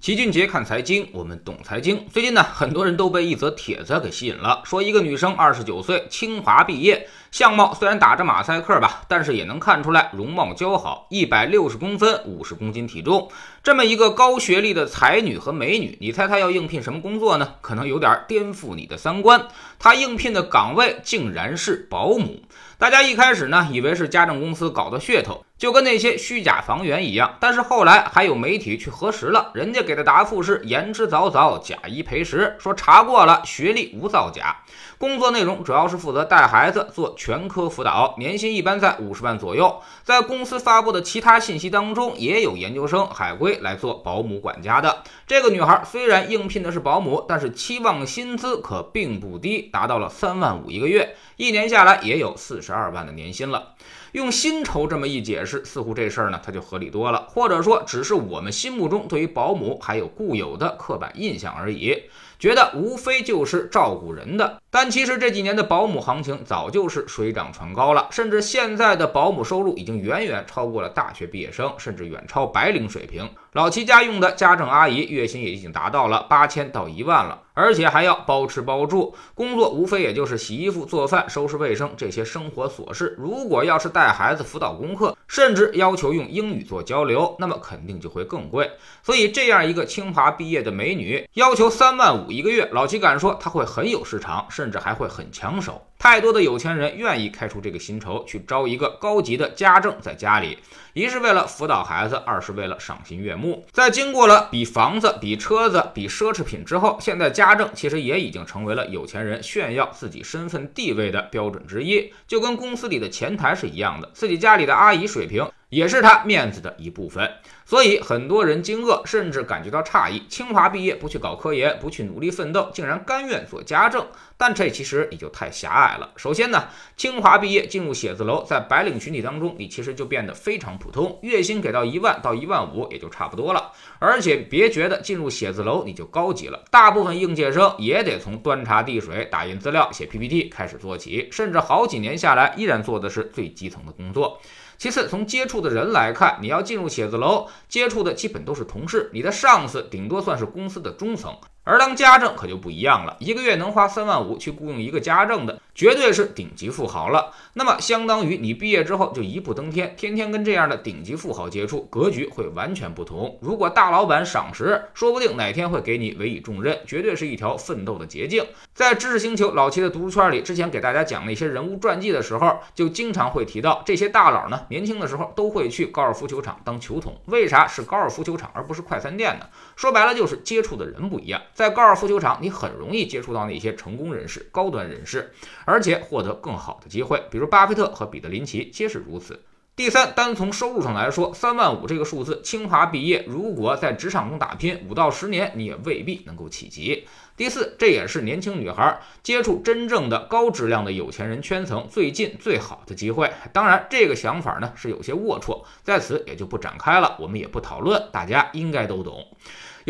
齐俊杰看财经，我们懂财经。最近呢，很多人都被一则帖子给吸引了，说一个女生二十九岁，清华毕业，相貌虽然打着马赛克吧，但是也能看出来容貌姣好，一百六十公分，五十公斤体重，这么一个高学历的才女和美女，你猜她要应聘什么工作呢？可能有点颠覆你的三观。她应聘的岗位竟然是保姆。大家一开始呢，以为是家政公司搞的噱头。就跟那些虚假房源一样，但是后来还有媒体去核实了，人家给的答复是言之凿凿，假一赔十，说查过了，学历无造假，工作内容主要是负责带孩子做全科辅导，年薪一般在五十万左右。在公司发布的其他信息当中，也有研究生、海归来做保姆管家的。这个女孩虽然应聘的是保姆，但是期望薪资可并不低，达到了三万五一个月，一年下来也有四十二万的年薪了。用薪酬这么一解释，似乎这事儿呢，它就合理多了，或者说，只是我们心目中对于保姆还有固有的刻板印象而已。觉得无非就是照顾人的，但其实这几年的保姆行情早就是水涨船高了，甚至现在的保姆收入已经远远超过了大学毕业生，甚至远超白领水平。老齐家用的家政阿姨月薪也已经达到了八千到一万了，而且还要包吃包住，工作无非也就是洗衣服、做饭、收拾卫生这些生活琐事。如果要是带孩子辅导功课，甚至要求用英语做交流，那么肯定就会更贵。所以这样一个清华毕业的美女，要求三万五。一个月，老齐敢说她会很有市场，甚至还会很抢手。太多的有钱人愿意开出这个薪酬去招一个高级的家政在家里，一是为了辅导孩子，二是为了赏心悦目。在经过了比房子、比车子、比奢侈品之后，现在家政其实也已经成为了有钱人炫耀自己身份地位的标准之一，就跟公司里的前台是一样的，自己家里的阿姨水平。也是他面子的一部分，所以很多人惊愕，甚至感觉到诧异：清华毕业不去搞科研，不去努力奋斗，竟然甘愿做家政。但这其实也就太狭隘了。首先呢，清华毕业进入写字楼，在白领群体当中，你其实就变得非常普通，月薪给到一万到一万五也就差不多了。而且别觉得进入写字楼你就高级了，大部分应届生也得从端茶递水、打印资料、写 PPT 开始做起，甚至好几年下来，依然做的是最基层的工作。其次，从接触的人来看，你要进入写字楼，接触的基本都是同事，你的上司顶多算是公司的中层。而当家政可就不一样了，一个月能花三万五去雇佣一个家政的，绝对是顶级富豪了。那么，相当于你毕业之后就一步登天，天天跟这样的顶级富豪接触，格局会完全不同。如果大老板赏识，说不定哪天会给你委以重任，绝对是一条奋斗的捷径。在知识星球老七的读书圈里，之前给大家讲那些人物传记的时候，就经常会提到这些大佬呢，年轻的时候都会去高尔夫球场当球童。为啥是高尔夫球场而不是快餐店呢？说白了就是接触的人不一样。在高尔夫球场，你很容易接触到那些成功人士、高端人士，而且获得更好的机会。比如巴菲特和彼得林奇皆是如此。第三，单从收入上来说，三万五这个数字，清华毕业，如果在职场中打拼五到十年，你也未必能够企及。第四，这也是年轻女孩接触真正的高质量的有钱人圈层最近最好的机会。当然，这个想法呢是有些龌龊，在此也就不展开了，我们也不讨论，大家应该都懂。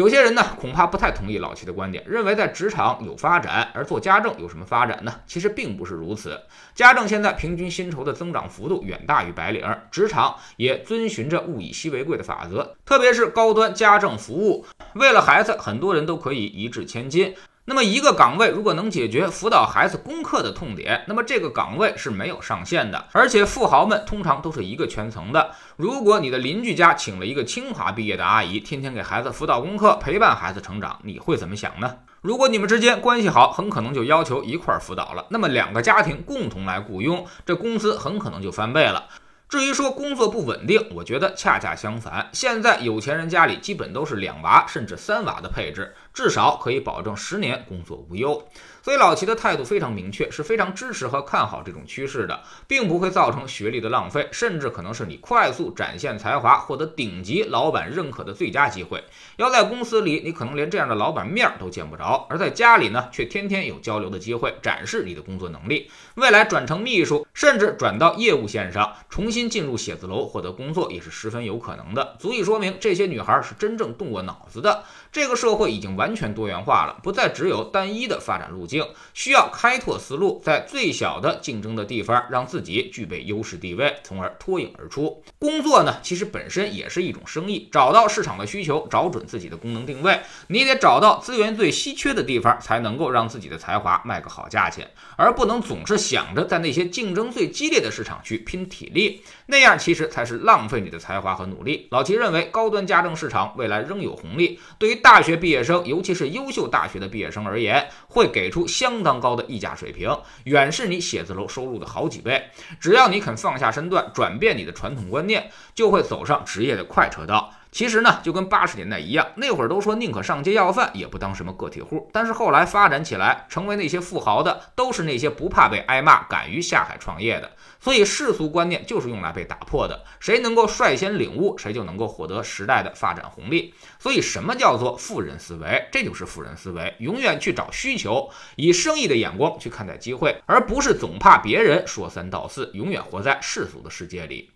有些人呢，恐怕不太同意老齐的观点，认为在职场有发展，而做家政有什么发展呢？其实并不是如此。家政现在平均薪酬的增长幅度远大于白领，职场也遵循着物以稀为贵的法则，特别是高端家政服务，为了孩子，很多人都可以一掷千金。那么一个岗位如果能解决辅导孩子功课的痛点，那么这个岗位是没有上限的。而且富豪们通常都是一个圈层的。如果你的邻居家请了一个清华毕业的阿姨，天天给孩子辅导功课，陪伴孩子成长，你会怎么想呢？如果你们之间关系好，很可能就要求一块儿辅导了。那么两个家庭共同来雇佣，这工资很可能就翻倍了。至于说工作不稳定，我觉得恰恰相反。现在有钱人家里基本都是两娃甚至三娃的配置，至少可以保证十年工作无忧。所以老齐的态度非常明确，是非常支持和看好这种趋势的，并不会造成学历的浪费，甚至可能是你快速展现才华、获得顶级老板认可的最佳机会。要在公司里，你可能连这样的老板面都见不着；而在家里呢，却天天有交流的机会，展示你的工作能力。未来转成秘书，甚至转到业务线上，重新进入写字楼获得工作，也是十分有可能的。足以说明这些女孩是真正动过脑子的。这个社会已经完全多元化了，不再只有单一的发展路径。需要开拓思路，在最小的竞争的地方让自己具备优势地位，从而脱颖而出。工作呢，其实本身也是一种生意，找到市场的需求，找准自己的功能定位，你得找到资源最稀缺的地方，才能够让自己的才华卖个好价钱，而不能总是想着在那些竞争争最激烈的市场去拼体力，那样其实才是浪费你的才华和努力。老齐认为，高端家政市场未来仍有红利，对于大学毕业生，尤其是优秀大学的毕业生而言，会给出相当高的溢价水平，远是你写字楼收入的好几倍。只要你肯放下身段，转变你的传统观念，就会走上职业的快车道。其实呢，就跟八十年代一样，那会儿都说宁可上街要饭，也不当什么个体户。但是后来发展起来，成为那些富豪的，都是那些不怕被挨骂、敢于下海创业的。所以世俗观念就是用来被打破的。谁能够率先领悟，谁就能够获得时代的发展红利。所以什么叫做富人思维？这就是富人思维，永远去找需求，以生意的眼光去看待机会，而不是总怕别人说三道四，永远活在世俗的世界里。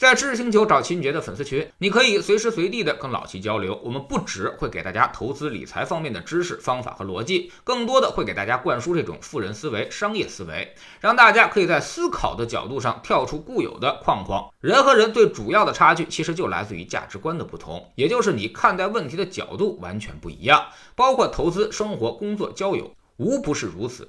在知识星球找秦杰的粉丝群，你可以随时随地的跟老齐交流。我们不只会给大家投资理财方面的知识、方法和逻辑，更多的会给大家灌输这种富人思维、商业思维，让大家可以在思考的角度上跳出固有的框框。人和人最主要的差距，其实就来自于价值观的不同，也就是你看待问题的角度完全不一样。包括投资、生活、工作、交友，无不是如此。